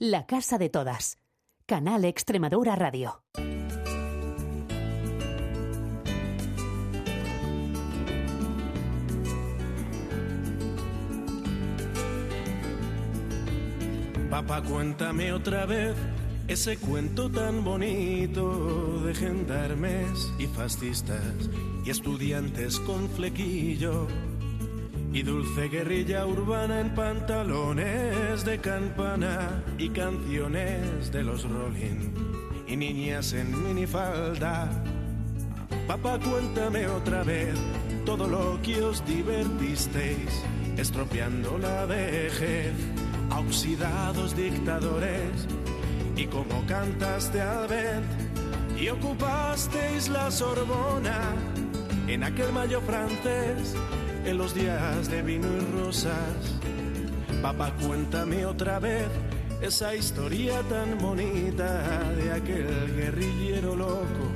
La Casa de Todas. Canal Extremadura Radio. Papá, cuéntame otra vez ese cuento tan bonito de gendarmes y fascistas y estudiantes con flequillo y dulce guerrilla urbana en pantalones de campana y canciones de los Rolling y niñas en minifalda. Papá, cuéntame otra vez todo lo que os divertisteis, estropeando la vejez a oxidados dictadores y como cantaste al vent y ocupasteis la Sorbona en aquel mayo francés en los días de vino y rosas. Papá, cuéntame otra vez esa historia tan bonita de aquel guerrillero loco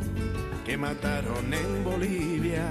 que mataron en Bolivia.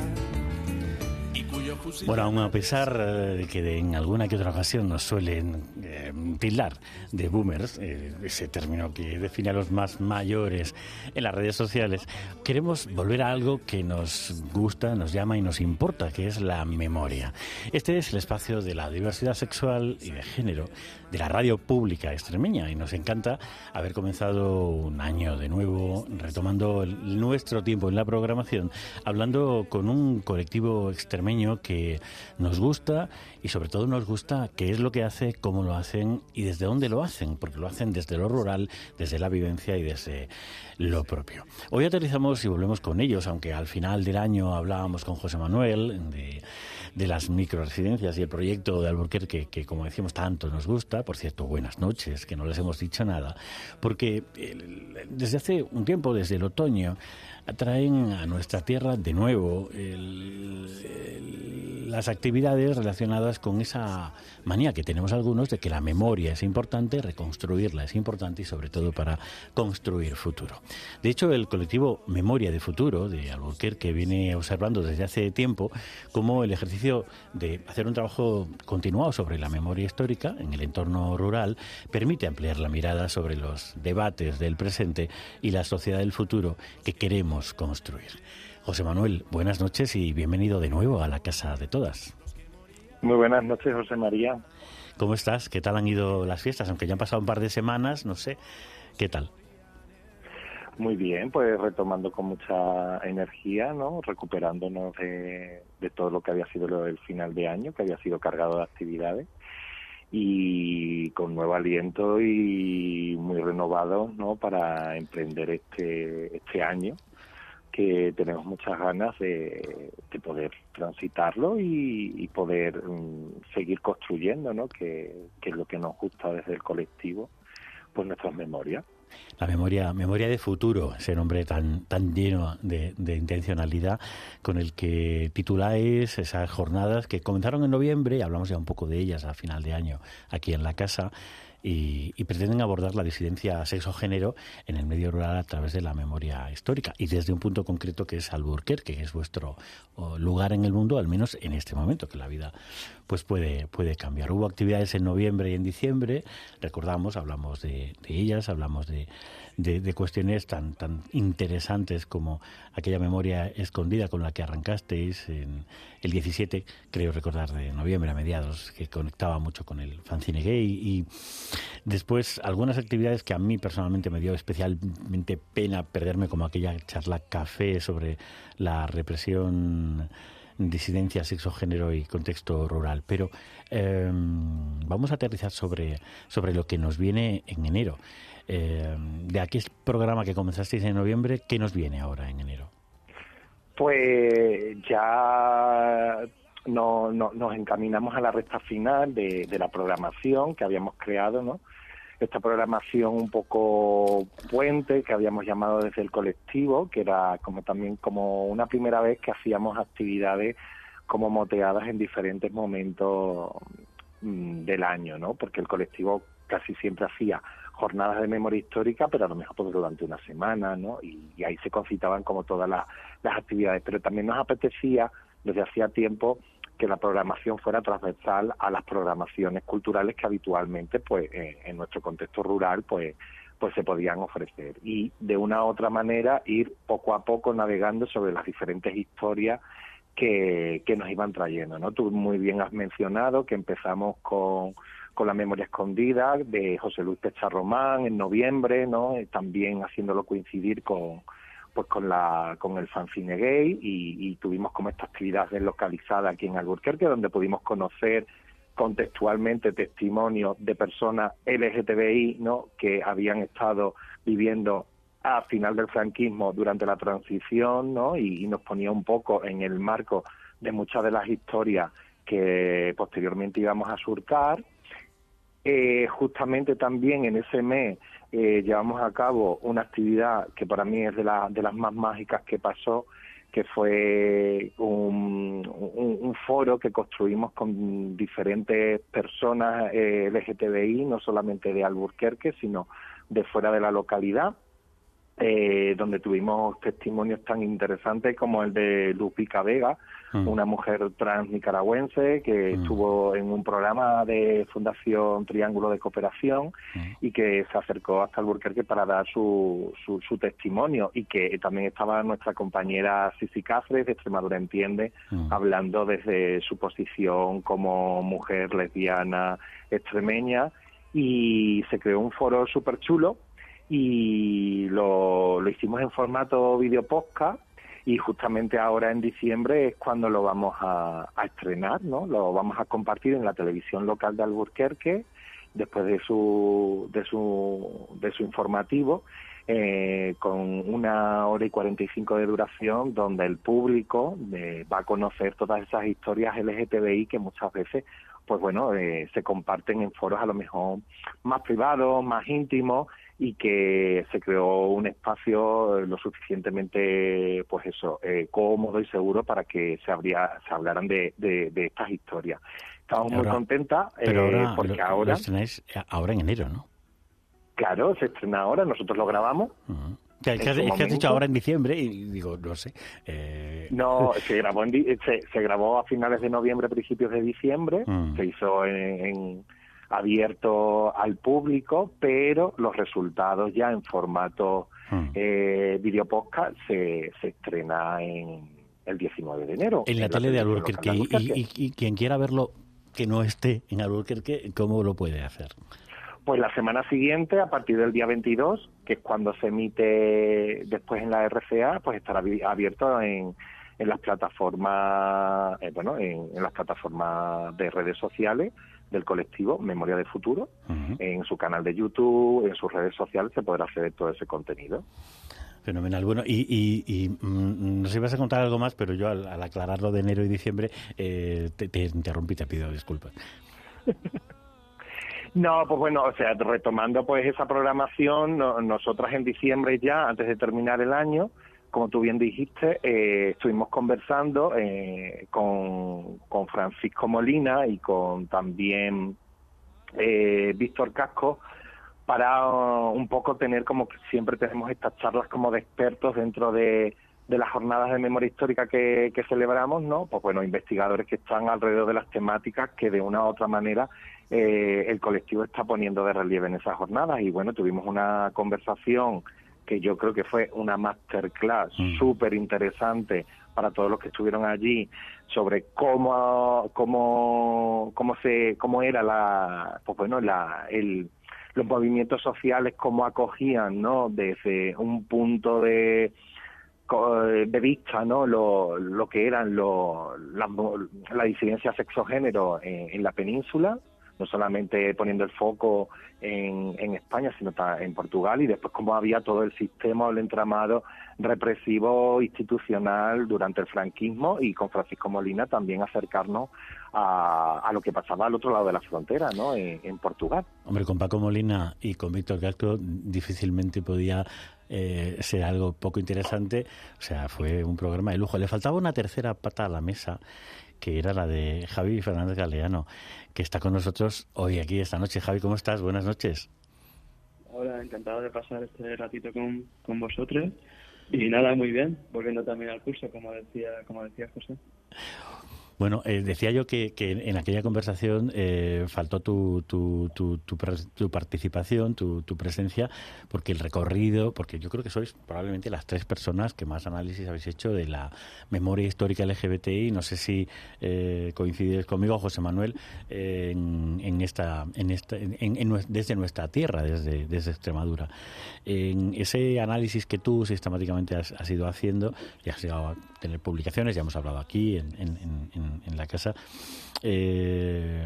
Bueno, aún a pesar eh, de que en alguna que otra ocasión nos suelen eh, tildar de boomers, eh, ese término que define a los más mayores en las redes sociales, queremos volver a algo que nos gusta, nos llama y nos importa, que es la memoria. Este es el espacio de la diversidad sexual y de género de la radio pública extremeña y nos encanta haber comenzado un año de nuevo retomando nuestro tiempo en la programación, hablando con un colectivo extremeño que nos gusta y sobre todo nos gusta qué es lo que hace, cómo lo hacen y desde dónde lo hacen, porque lo hacen desde lo rural, desde la vivencia y desde lo propio. Hoy aterrizamos y volvemos con ellos, aunque al final del año hablábamos con José Manuel de las microresidencias y el proyecto de Alburquerque, que como decimos tanto nos gusta, por cierto, buenas noches, que no les hemos dicho nada, porque desde hace un tiempo, desde el otoño, atraen a nuestra tierra de nuevo las actividades relacionadas con esa manía que tenemos algunos de que la memoria es importante, reconstruirla es importante y sobre todo para construir futuro. De hecho, el colectivo Memoria de Futuro de Albuquerque viene observando desde hace tiempo cómo el ejercicio de hacer un trabajo continuado sobre la memoria histórica en el entorno rural permite ampliar la mirada sobre los debates del presente y la sociedad del futuro que queremos construir. José Manuel, buenas noches y bienvenido de nuevo a la Casa de Todas. Muy buenas noches, José María. ¿Cómo estás? ¿Qué tal han ido las fiestas? Aunque ya han pasado un par de semanas, no sé, ¿qué tal? Muy bien, pues retomando con mucha energía, ¿no? Recuperándonos de, todo lo que había sido el final de año, que había sido cargado de actividades y con nuevo aliento y muy renovado, ¿no? Para emprender este este año que tenemos muchas ganas de, poder transitarlo y, poder mm, seguir construyendo, ¿no? Que, es lo que nos gusta desde el colectivo, pues nuestras memorias. La memoria, memoria de futuro, ese nombre tan, tan lleno de, intencionalidad con el que tituláis esas jornadas que comenzaron en noviembre, hablamos ya un poco de ellas a final de año aquí en la casa, y, pretenden abordar la disidencia sexo-género en el medio rural a través de la memoria histórica y desde un punto concreto que es Alburquerque, que es vuestro lugar en el mundo, al menos en este momento, que la vida pues puede, puede cambiar. Hubo actividades en noviembre y en diciembre, recordamos, hablamos de, ellas, hablamos de, de, cuestiones tan, tan interesantes como aquella memoria escondida con la que arrancasteis en el 17, creo recordar, de noviembre a mediados, que conectaba mucho con el fanzine gay. Y después algunas actividades que a mí personalmente me dio especialmente pena perderme, como aquella charla café sobre la represión disidencia, sexo, género y contexto rural. Pero em, vamos a aterrizar sobre, sobre lo que nos viene en enero. Em, de aquel programa que comenzasteis en noviembre, ¿qué nos viene ahora en enero? Pues ya no, nos encaminamos a la recta final de la programación que habíamos creado, ¿no? Esta programación un poco puente que habíamos llamado desde el colectivo, que era como también como una primera vez que hacíamos actividades como moteadas en diferentes momentos mm, del año, ¿no? Porque el colectivo casi siempre hacía jornadas de memoria histórica, pero a lo mejor pues durante una semana, ¿no? Y, ahí se concitaban como todas las, las actividades. Pero también nos apetecía, desde hacía tiempo, que la programación fuera transversal a las programaciones culturales que habitualmente, pues, eh, en nuestro contexto rural, pues, pues se podían ofrecer y de una u otra manera ir poco a poco navegando sobre las diferentes historias que, que nos iban trayendo, ¿no? Tú muy bien has mencionado que empezamos con, con la memoria escondida de José Luis Román en noviembre, ¿no? También haciéndolo coincidir con pues con la con el fanzine gay y, tuvimos como esta actividad localizada aquí en Albuquerque donde pudimos conocer contextualmente testimonios de personas LGTBI ¿no? que habían estado viviendo a final del franquismo durante la transición ¿no? y, nos ponía un poco en el marco de muchas de las historias que posteriormente íbamos a surcar. Eh, justamente también en ese mes eh, llevamos a cabo una actividad que para mí es de, de las más mágicas que pasó, que fue un, un, foro que construimos con diferentes personas eh, LGTBI, no solamente de Alburquerque, sino de fuera de la localidad eh, donde tuvimos testimonios tan interesantes como el de Lupica Vega, mm. una mujer trans nicaragüense que mm. estuvo en un programa de Fundación Triángulo de Cooperación mm. y que se acercó hasta Alburquerque para dar su, su, testimonio y que también estaba nuestra compañera Sisi Cáceres de Extremadura Entiende hablando desde su posición como mujer lesbiana extremeña y se creó un foro súper chulo y lo, lo hicimos en formato video podcast y justamente ahora en diciembre es cuando lo vamos a, estrenar, ¿no? Lo vamos a compartir en la televisión local de Alburquerque después de su de su de su informativo eh, con una hora y 45 de duración donde el público eh, va a conocer todas esas historias LGTBI que muchas veces pues bueno eh, se comparten en foros a lo mejor más privados más íntimos y que se creó un espacio lo suficientemente pues eso eh, cómodo y seguro para que se habría se hablaran de, de, estas historias estamos muy contentas eh, porque ahora estrenáis ahora en enero no claro se estrena ahora nosotros lo grabamos es que has dicho ahora en diciembre y digo, no sé. Eh... No, se grabó, en, se, se, grabó a finales de noviembre, principios de diciembre. Mm. Se hizo en, abierto al público, pero los resultados ya en formato hmm. eh, video podcast se, se estrena en el 19 de enero. En la tele de Albuquerque. Y, y, quien quiera verlo que no esté en Albuquerque, ¿cómo lo puede hacer? Pues la semana siguiente, a partir del día 22, que es cuando se emite después en la RCA, pues estará abierto en, en las plataformas, eh, bueno, en, en, las plataformas de redes sociales del colectivo Memoria de Futuro. En su canal de YouTube, en sus redes sociales se podrá acceder todo ese contenido. Fenomenal. Bueno, y, y, y mm, nos ibas a contar algo más, pero yo al, aclararlo de enero y diciembre eh, te, te interrumpí, te pido disculpas. No, pues bueno, o sea, retomando pues esa programación, nosotras en diciembre ya, antes de terminar el año, como tú bien dijiste, eh, estuvimos conversando eh, con, con, Francisco Molina y con también eh, Víctor Casco para un poco tener como que siempre tenemos estas charlas como de expertos dentro de, de las jornadas de memoria histórica que, que, celebramos, ¿no? Pues bueno, investigadores que están alrededor de las temáticas que de una u otra manera eh, el colectivo está poniendo de relieve en esas jornadas y bueno, tuvimos una conversación que yo creo que fue una masterclass mm. súper interesante para todos los que estuvieron allí sobre cómo cómo cómo se cómo era la pues bueno la el los movimientos sociales cómo acogían no desde un punto de de vista no lo, lo que eran lo, la, la disidencia sexogénero en, en la península no solamente poniendo el foco en, en España, sino en Portugal, y después cómo había todo el sistema el entramado represivo institucional durante el franquismo y con Francisco Molina también acercarnos a, a lo que pasaba al otro lado de la frontera, ¿no? En, Portugal. Hombre, con Paco Molina y con Víctor Castro difícilmente podía eh, ser algo poco interesante. O sea, fue un programa de lujo. Le faltaba una tercera pata a la mesa que era la de Javi Fernández Galeano, que está con nosotros hoy aquí esta noche. Javi, ¿cómo estás? Buenas noches. Hola, encantado de pasar este ratito con, con vosotros. Y nada, muy bien, volviendo también al curso, como decía, como decía José. Bueno, eh, decía yo que, en aquella conversación eh, faltó tu, tu, tu, tu, participación, tu, presencia, porque el recorrido, porque yo creo que sois probablemente las tres personas que más análisis habéis hecho de la memoria histórica LGBTI. No sé si eh, coincides conmigo, José Manuel, en, en, esta, en esta, en, desde nuestra tierra, desde, Extremadura. En ese análisis que tú sistemáticamente has, has ido haciendo, y has llegado a tener publicaciones, ya hemos hablado aquí en, en, la casa. Eh,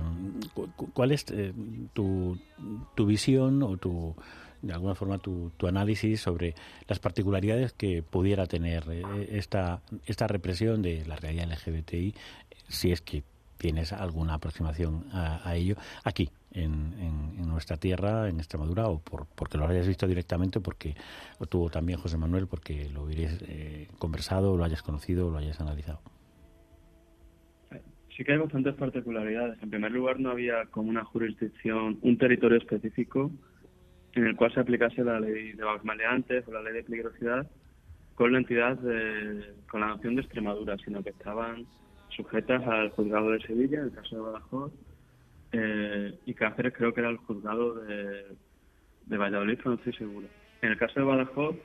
¿Cuál es eh, tu, tu visión o tu, de alguna forma tu, tu, análisis sobre las particularidades que pudiera tener eh, esta, esta represión de la realidad LGBTI, si es que tienes alguna aproximación a, ello aquí, en, nuestra tierra, en Extremadura, o por, porque lo hayas visto directamente, porque o tú también, José Manuel, porque lo hubieras eh, conversado, lo hayas conocido, lo hayas analizado. Sí que hay bastantes particularidades. En primer lugar, no había como una jurisdicción, un territorio específico en el cual se aplicase la ley de vagos maleantes o la ley de peligrosidad con la entidad de, con la nación de Extremadura, sino que estaban sujetas al juzgado de Sevilla, en el caso de Badajoz, eh, y Cáceres creo que era el juzgado de, de Valladolid, pero no estoy seguro. En el caso de Badajoz,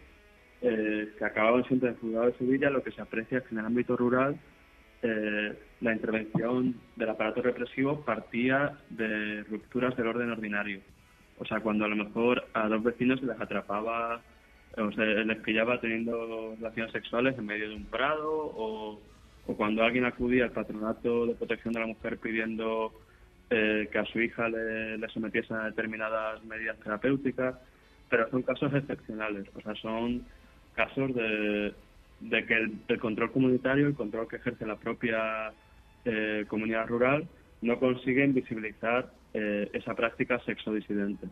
eh, que acababan en el juzgado de Sevilla, lo que se aprecia es que en el ámbito rural eh, la intervención del aparato represivo partía de rupturas del orden ordinario. O sea, cuando a lo mejor a dos vecinos se les atrapaba o se les pillaba teniendo relaciones sexuales en medio de un prado o o cuando alguien acudía al patronato de protección de la mujer pidiendo eh, que a su hija le, le, sometiese a determinadas medidas terapéuticas, pero son casos excepcionales, o sea, son casos de, de que el, control comunitario, el control que ejerce la propia eh, comunidad rural, no consiguen visibilizar eh, esa práctica sexodisidente.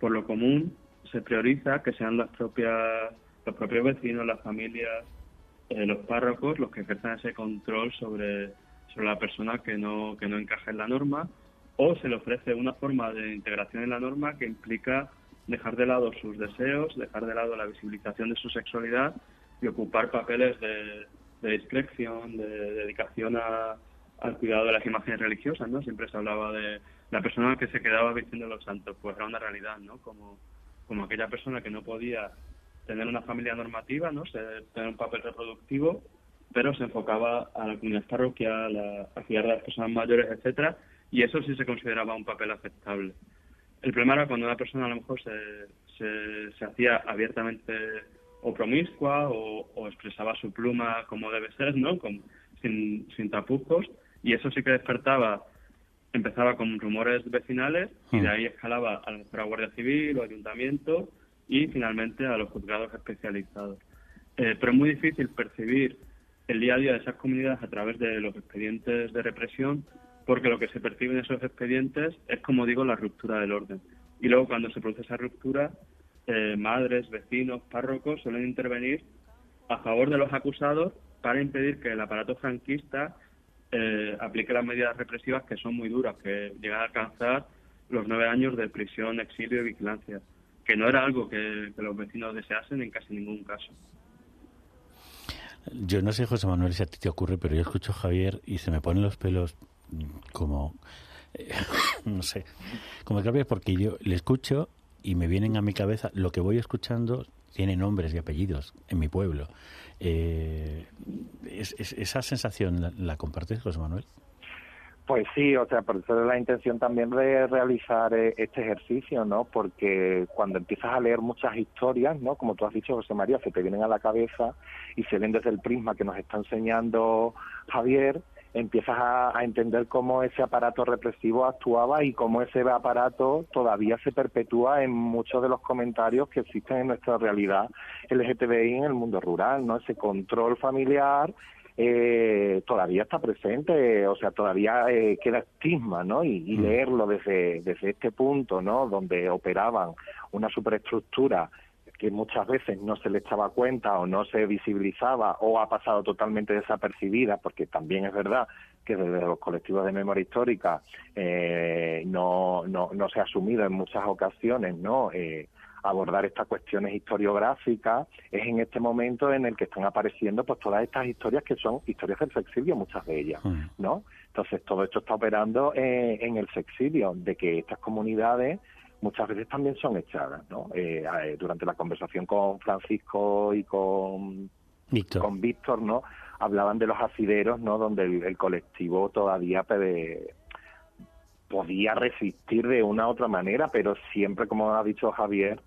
Por lo común, se prioriza que sean las propias, los propios vecinos, las familias, eh, los párrocos los que ejercen ese control sobre, sobre la persona que no, que no encaja en la norma o se le ofrece una forma de integración en la norma que implica dejar de lado sus deseos, dejar de lado la visibilización de su sexualidad y ocupar papeles de, discreción, de, dedicación al cuidado de las imágenes religiosas, ¿no? Siempre se hablaba de la persona que se quedaba vistiendo los santos, pues era una realidad, ¿no? Como, como aquella persona que no podía tener una familia normativa, ¿no? tener un papel reproductivo, pero se enfocaba a la comunidad parroquial, a, cuidar de las personas mayores, etcétera, y eso sí se consideraba un papel aceptable. El problema era cuando una persona a lo mejor se, se, hacía abiertamente o promiscua o, expresaba su pluma como debe ser, ¿no? sin, sin tapujos, y eso sí que despertaba empezaba con rumores vecinales y de hmm. ahí escalaba a lo mejor a Guardia Civil o Ayuntamiento y finalmente a los juzgados especializados. Eh, pero es muy difícil percibir el día a día de esas comunidades a través de los expedientes de represión porque lo que se percibe en esos expedientes es, como digo, la ruptura del orden. Y luego cuando se produce esa ruptura, eh, madres, vecinos, párrocos suelen intervenir a favor de los acusados para impedir que el aparato franquista eh, aplique las medidas represivas que son muy duras, que llegan a alcanzar los nueve años de prisión, exilio y vigilancia que no era algo que, los vecinos deseasen en casi ningún caso. Yo no sé, José Manuel, si a ti te ocurre, pero yo escucho a Javier y se me ponen los pelos como, eh, no sé, como que porque yo le escucho y me vienen a mi cabeza, lo que voy escuchando tiene nombres y apellidos en mi pueblo. Eh, ¿Esa sensación la, la compartes, José Manuel? Pues sí, o sea, por eso es la intención también de realizar eh, este ejercicio, ¿no? Porque cuando empiezas a leer muchas historias, ¿no? Como tú has dicho, José María, se te vienen a la cabeza y se ven desde el prisma que nos está enseñando Javier, empiezas a, entender cómo ese aparato represivo actuaba y cómo ese aparato todavía se perpetúa en muchos de los comentarios que existen en nuestra realidad LGTBI en el mundo rural, ¿no? Ese control familiar eh, todavía está presente, o sea, todavía eh, queda estigma, ¿no? Y, mm. leerlo desde, desde este punto, ¿no? Donde operaban una superestructura que muchas veces no se le echaba cuenta o no se visibilizaba o ha pasado totalmente desapercibida, porque también es verdad que desde los colectivos de memoria histórica eh, no, no, no se ha asumido en muchas ocasiones, ¿no? Eh, abordar estas cuestiones historiográficas, es en este momento en el que están apareciendo pues todas estas historias que son historias del sexilio, muchas de ellas, mm. ¿no? Entonces todo esto está operando eh, en el sexilio, de que estas comunidades muchas veces también son echadas, ¿no? Eh, eh, durante la conversación con Francisco y con Víctor. con Víctor, ¿no? Hablaban de los asideros, ¿no? Donde el, colectivo todavía podía resistir de una u otra manera, pero siempre, como ha dicho Javier,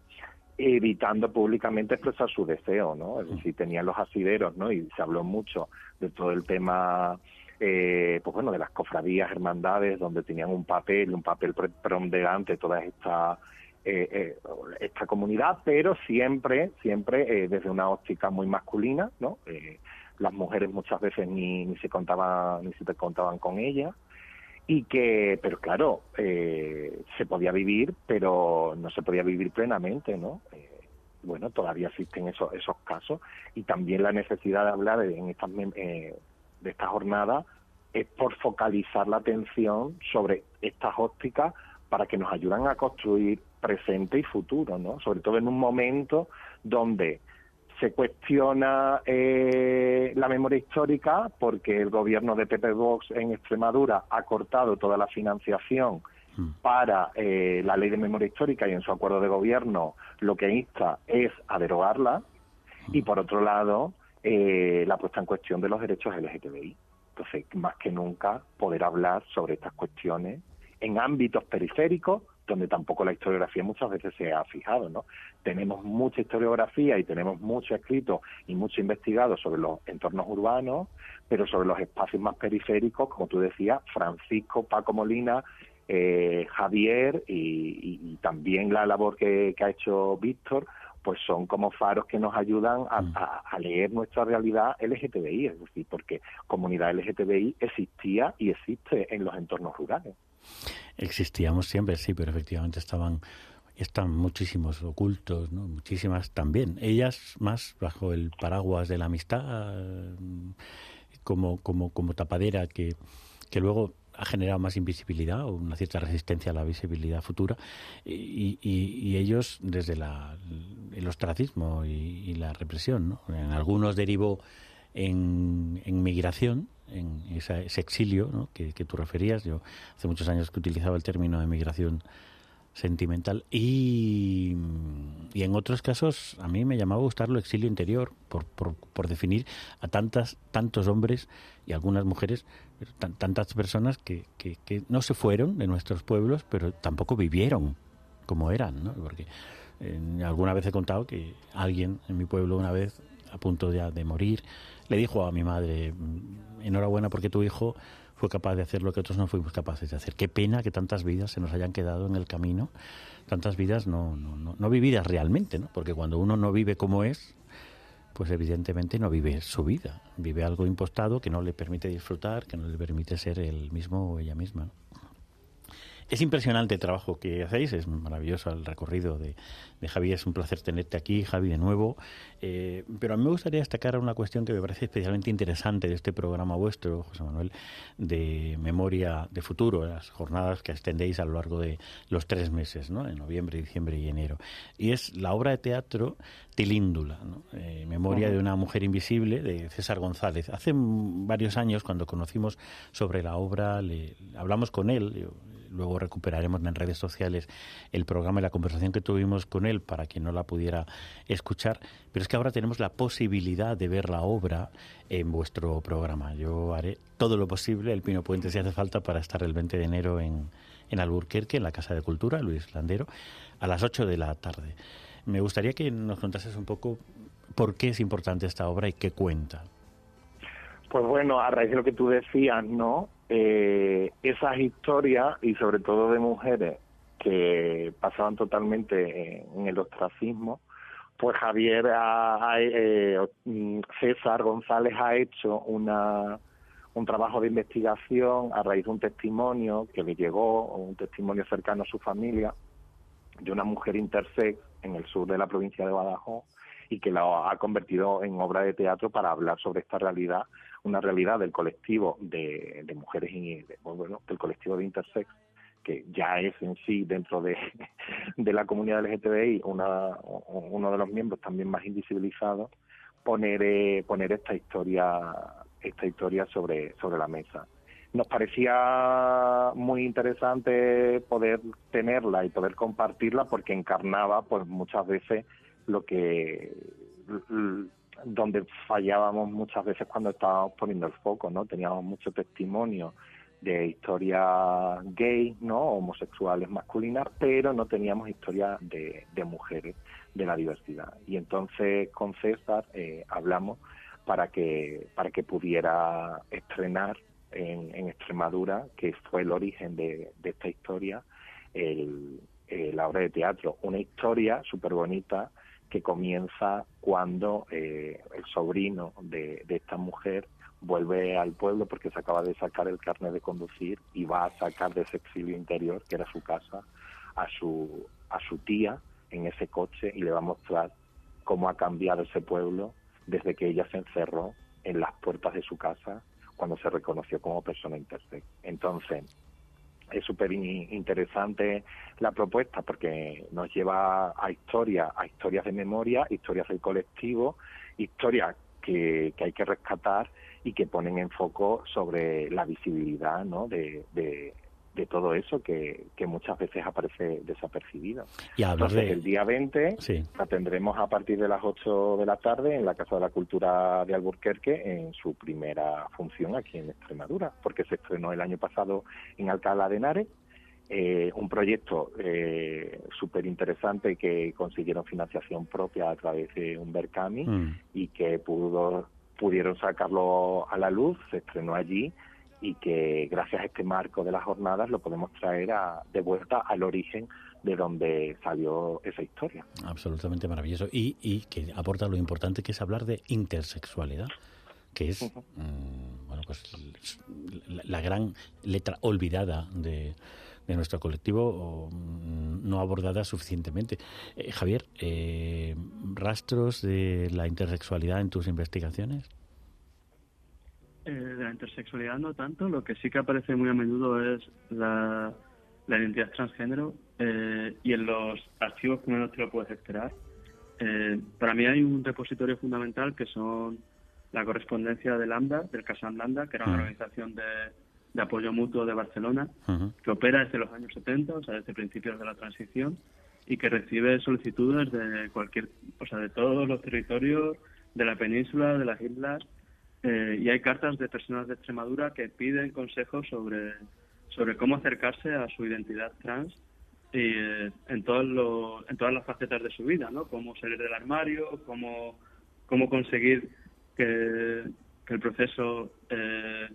evitando públicamente expresar su deseo, ¿no? Es decir, tenían los asideros, ¿no? Y se habló mucho de todo el tema eh, pues bueno, de las cofradías, hermandades, donde tenían un papel, un papel preponderante toda esta, eh, eh, esta comunidad, pero siempre, siempre desde una óptica muy masculina, ¿no? las mujeres muchas veces ni, ni se contaban, ni se contaban con ellas y que, pero claro, se podía vivir, pero no se podía vivir plenamente, ¿no? bueno, todavía existen esos, esos casos y también la necesidad de hablar en estas de esta jornada es por focalizar la atención sobre estas ópticas para que nos ayuden a construir presente y futuro, ¿no? Sobre todo en un momento donde se cuestiona eh, la memoria histórica porque el gobierno de Pepe Vox en Extremadura ha cortado toda la financiación mm. para eh, la ley de memoria histórica y en su acuerdo de gobierno lo que insta es a derogarla y por otro lado eh, la puesta en cuestión de los derechos LGTBI. Entonces, más que nunca, poder hablar sobre estas cuestiones en ámbitos periféricos donde tampoco la historiografía muchas veces se ha fijado, ¿no? Tenemos mucha historiografía y tenemos mucho escrito y mucho investigado sobre los entornos urbanos, pero sobre los espacios más periféricos, como tú decías, Francisco, Paco Molina, eh, Javier y, también la labor que ha hecho Víctor, pues son como faros que nos ayudan mm. a, leer nuestra realidad LGTBI, es decir, porque comunidad LGTBI existía y existe en los entornos rurales. Existíamos siempre, sí, pero efectivamente estaban están muchísimos ocultos, ¿no? muchísimas también. Ellas más bajo el paraguas de la amistad, como, como, como tapadera que, que luego ha generado más invisibilidad o una cierta resistencia a la visibilidad futura y, y, ellos desde la, el ostracismo y, la represión. ¿no? En algunos derivó en, en migración, en ese exilio ¿no? que, que, tú referías. Yo hace muchos años que utilizaba el término de migración sentimental y, y en otros casos a mí me llamaba a gustar lo exilio interior por, por, por definir a tantas tantos hombres y algunas mujeres tantas personas que, que, que, no se fueron de nuestros pueblos pero tampoco vivieron como eran ¿no? porque alguna vez he contado que alguien en mi pueblo una vez a punto ya de morir le dijo a mi madre mm, enhorabuena porque tu hijo fue capaz de hacer lo que otros no fuimos capaces de hacer. Qué pena que tantas vidas se nos hayan quedado en el camino, tantas vidas no, no, no, vividas realmente, ¿no? Porque cuando uno no vive como es, pues evidentemente no vive su vida, vive algo impostado que no le permite disfrutar, que no le permite ser el mismo o ella misma. Es impresionante el trabajo que hacéis, es maravilloso el recorrido de, de Javi, es un placer tenerte aquí, Javi, de nuevo. Eh, pero a mí me gustaría destacar una cuestión que me parece especialmente interesante de este programa vuestro, José Manuel, de memoria de futuro, las jornadas que extendéis a lo largo de los tres meses, ¿no? en noviembre, diciembre y enero. Y es la obra de teatro Tilíndula, ¿no? Eh, memoria de una mujer invisible, de César González. Hace varios años, cuando conocimos sobre la obra, le, hablamos con él, luego recuperaremos en redes sociales el programa y la conversación que tuvimos con él para quien no la pudiera escuchar, pero es que ahora tenemos la posibilidad de ver la obra en vuestro programa. Yo haré todo lo posible, el Pino Puente si hace falta, para estar el 20 de enero en, en Alburquerque, en la Casa de Cultura, Luis Landero, a las 8 de la tarde. Me gustaría que nos contases un poco por qué es importante esta obra y qué cuenta. Pues bueno, a raíz de lo que tú decías, ¿no? Eh, esas historias, y sobre todo de mujeres que pasaban totalmente en el ostracismo, pues Javier, eh, César González ha hecho una, un trabajo de investigación a raíz de un testimonio que le llegó, un testimonio cercano a su familia, de una mujer intersex en el sur de la provincia de Badajoz y que la ha convertido en obra de teatro para hablar sobre esta realidad una realidad del colectivo de, mujeres y bueno, del colectivo de intersex que ya es en sí dentro de, de la comunidad LGTBI una, uno de los miembros también más invisibilizados, poner, eh, poner esta historia esta historia sobre, sobre la mesa. Nos parecía muy interesante poder tenerla y poder compartirla porque encarnaba pues muchas veces lo que donde fallábamos muchas veces cuando estábamos poniendo el foco, ¿no? Teníamos mucho testimonio de historias gay, ¿no? homosexuales masculinas, pero no teníamos historias de, de, mujeres, de la diversidad. Y entonces con César eh, hablamos para que, para que pudiera estrenar en, en Extremadura, que fue el origen de, de esta historia, el, eh, la obra de teatro. Una historia súper bonita que comienza cuando eh, el sobrino de, de esta mujer vuelve al pueblo porque se acaba de sacar el carnet de conducir y va a sacar de ese exilio interior, que era su casa, a su, a su tía en ese coche y le va a mostrar cómo ha cambiado ese pueblo desde que ella se encerró en las puertas de su casa cuando se reconoció como persona intersex. Entonces, es súper interesante la propuesta porque nos lleva a historias, a historias de memoria, historias del colectivo, historias que, que hay que rescatar y que ponen en foco sobre la visibilidad ¿no? de, de, todo eso que, que, muchas veces aparece desapercibido. Y Entonces, el día 20 la tendremos a partir de las 8 de la tarde en la Casa de la Cultura de Alburquerque en su primera función aquí en Extremadura, porque se estrenó el año pasado en Alcalá de Henares eh, un proyecto eh, súper interesante que consiguieron financiación propia a través de un Berkami mm. y que pudo, pudieron sacarlo a la luz, se estrenó allí y que gracias a este marco de las jornadas lo podemos traer a, de vuelta al origen de donde salió esa historia. Absolutamente maravilloso. Y, y que aporta lo importante que es hablar de intersexualidad que es mm, bueno pues la, gran letra olvidada de, de nuestro colectivo mm, no abordada suficientemente. Eh, Javier, eh, ¿rastros de la intersexualidad en tus investigaciones? Eh, de la intersexualidad no tanto, lo que sí que aparece muy a menudo es la, la identidad transgénero y en los archivos que menos te lo puedes esperar. para mí hay un repositorio fundamental que son la correspondencia de Lambda, del Casam Lambda, que era una organización de, de apoyo mutuo de Barcelona, que opera desde los años 70, o sea, desde principios de la transición, y que recibe solicitudes de cualquier, o sea, de todos los territorios de la península, de las islas, eh, y hay cartas de personas de Extremadura que piden consejos sobre, sobre cómo acercarse a su identidad trans y, eh, en, todos en todas las facetas de su vida, ¿no? Cómo salir del armario, cómo, cómo conseguir que, que el proceso eh,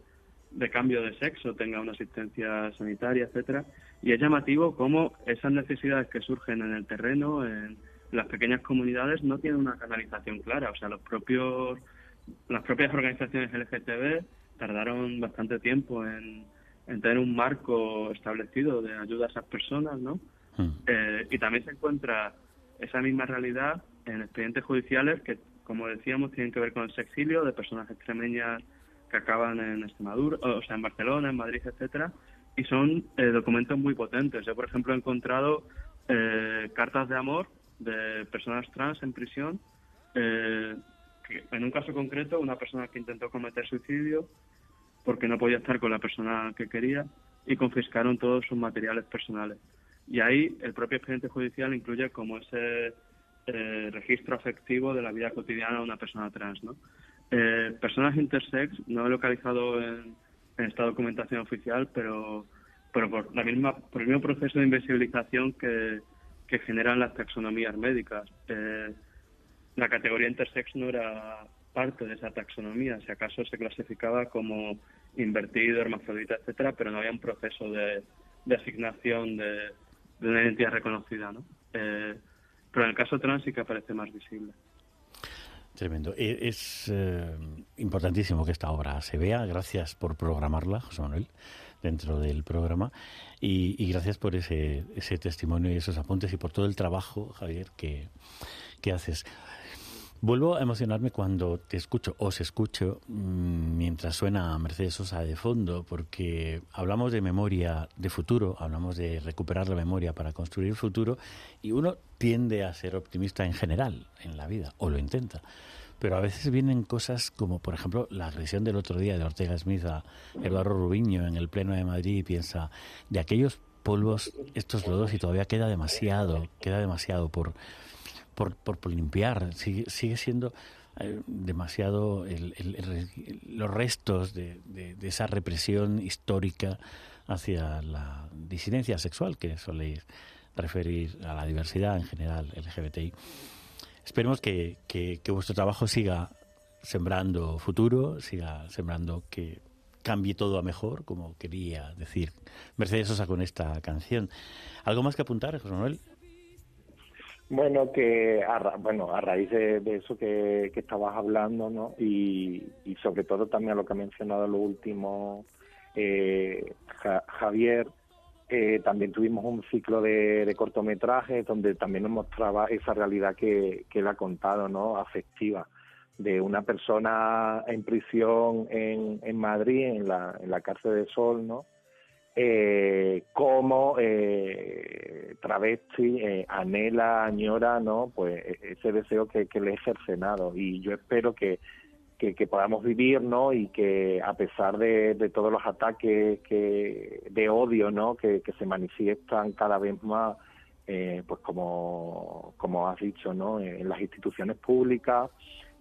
de cambio de sexo tenga una asistencia sanitaria, etcétera, y es llamativo cómo esas necesidades que surgen en el terreno, en las pequeñas comunidades, no tienen una canalización clara. O sea, los propios, las propias organizaciones LGTB tardaron bastante tiempo en, tener un marco establecido de ayuda a esas personas, ¿no? Hmm. Eh, y también se encuentra esa misma realidad en expedientes judiciales que, como decíamos, tienen que ver con el sexilio de personas extremeñas que acaban en Extremadura, o sea, en Barcelona, en Madrid, etcétera, y son eh, documentos muy potentes. Yo, por ejemplo, he encontrado eh, cartas de amor de personas trans en prisión, eh, en un caso concreto, una persona que intentó cometer suicidio porque no podía estar con la persona que quería y confiscaron todos sus materiales personales. Y ahí el propio expediente judicial incluye como ese registro afectivo de la vida cotidiana de una persona trans, ¿no? Eh, personas intersex no he localizado en, esta documentación oficial, pero, pero por, la misma, por el mismo proceso de invisibilización que, que generan las taxonomías médicas. Eh, la categoría intersex no era parte de esa taxonomía, si acaso se clasificaba como invertido, hermafrodita, etcétera, pero no había un proceso de, asignación de, una identidad reconocida, ¿no? Eh, pero en el caso trans sí que aparece más visible. Tremendo. E, es eh, importantísimo que esta obra se vea. Gracias por programarla, José Manuel, dentro del programa. Y, gracias por ese, ese testimonio y esos apuntes y por todo el trabajo, Javier, que haces. Vuelvo a emocionarme cuando te escucho, os escucho, mm, mientras suena Mercedes Sosa de fondo, porque hablamos de memoria de futuro, hablamos de recuperar la memoria para construir el futuro, y uno tiende a ser optimista en general en la vida, o lo intenta. Pero a veces vienen cosas como, por ejemplo, la agresión del otro día de Ortega Smith a Eduardo Rubiño en el Pleno de Madrid y piensa, de aquellos polvos, estos lodos, y todavía queda demasiado, queda demasiado por por, por, limpiar. Sigue, sigue siendo eh, demasiado los restos de, de, esa represión histórica hacia la disidencia sexual que soléis referir a la diversidad en general LGBTI. Esperemos que, que, que vuestro trabajo siga sembrando futuro, siga sembrando que cambie todo a mejor, como quería decir Mercedes Sosa con esta canción. ¿Algo más que apuntar, José Manuel? Bueno, que a, bueno, a raíz de, eso que, estabas hablando, ¿no? Y, sobre todo también a lo que ha mencionado lo último eh, Javier, eh, también tuvimos un ciclo de, cortometrajes donde también nos mostraba esa realidad que, que él ha contado, ¿no? Afectiva de una persona en prisión en, en Madrid, en la, en la cárcel de Sol, ¿no? Eh, cómo eh, travesti eh, anhela, añora, ¿no? Pues e-, ese deseo que, le he cercenado y yo espero que, que, podamos vivir, ¿no? Y que a pesar de, todos los ataques que, de odio, ¿no? Que, se manifiestan cada vez más, eh, pues como, como has dicho, ¿no? En las instituciones públicas,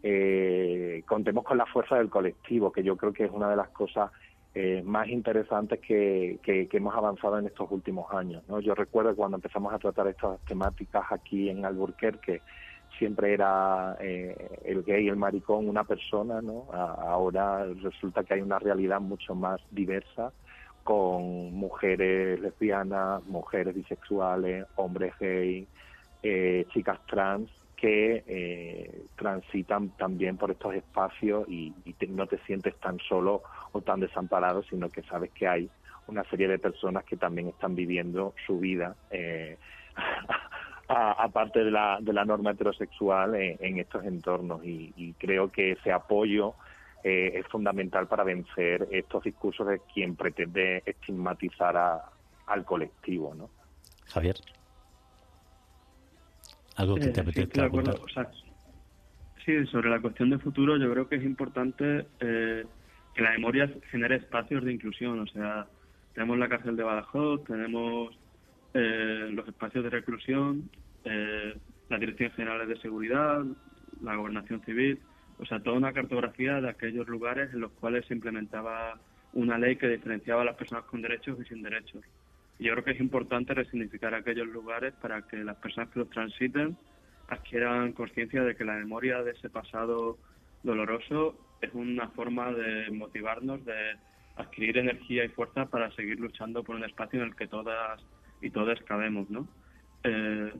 eh, contemos con la fuerza del colectivo, que yo creo que es una de las cosas eh, más interesantes que, que, hemos avanzado en estos últimos años. ¿no? Yo recuerdo cuando empezamos a tratar estas temáticas aquí en Alburquerque, siempre era eh, el gay, el maricón, una persona, ¿no? ahora resulta que hay una realidad mucho más diversa con mujeres lesbianas, mujeres bisexuales, hombres gay, eh, chicas trans que eh, transitan también por estos espacios y, no te sientes tan solo o tan desamparado, sino que sabes que hay una serie de personas que también están viviendo su vida eh, aparte de la, de la norma heterosexual en, estos entornos y, creo que ese apoyo eh, es fundamental para vencer estos discursos de quien pretende estigmatizar al colectivo, ¿no? Javier. ¿Algo que te apetezca sí, sobre la cuestión de futuro, yo creo que es importante eh, que la memoria genere espacios de inclusión. O sea, tenemos la cárcel de Badajoz, tenemos eh, los espacios de reclusión, eh, las direcciones generales de seguridad, la gobernación civil, o sea, toda una cartografía de aquellos lugares en los cuales se implementaba una ley que diferenciaba a las personas con derechos y sin derechos. Yo creo que es importante resignificar aquellos lugares para que las personas que los transiten adquieran conciencia de que la memoria de ese pasado doloroso es una forma de motivarnos, de adquirir energía y fuerza para seguir luchando por un espacio en el que todas y todos cabemos, ¿no? Eh,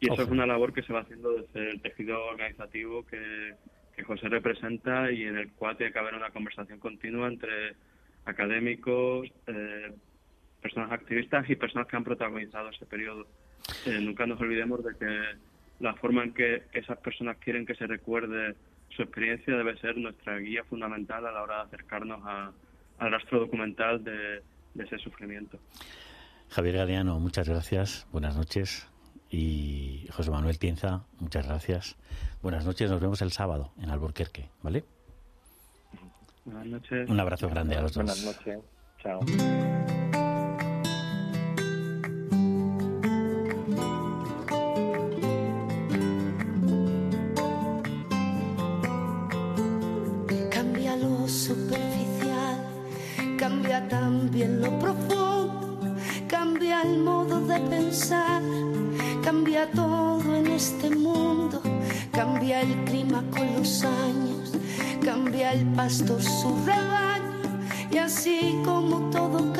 y eso es una labor que se va haciendo desde el tejido organizativo que, que José representa y en el cual tiene que haber una conversación continua entre académicos, eh, personas activistas y personas que han protagonizado ese periodo. Eh, nunca nos olvidemos de que la forma en que esas personas quieren que se recuerde su experiencia debe ser nuestra guía fundamental a la hora de acercarnos al rastro documental de, ese sufrimiento. Javier Galeano, muchas gracias, buenas noches. Y José Manuel Tienza, muchas gracias. Buenas noches, nos vemos el sábado en Alburquerque, ¿vale? Buenas noches. Un abrazo grande a los dos. Buenas noches. Chao. Pensar, cambia todo en este mundo, cambia el clima con los años, cambia el pastor su rebaño, y así como todo cambia,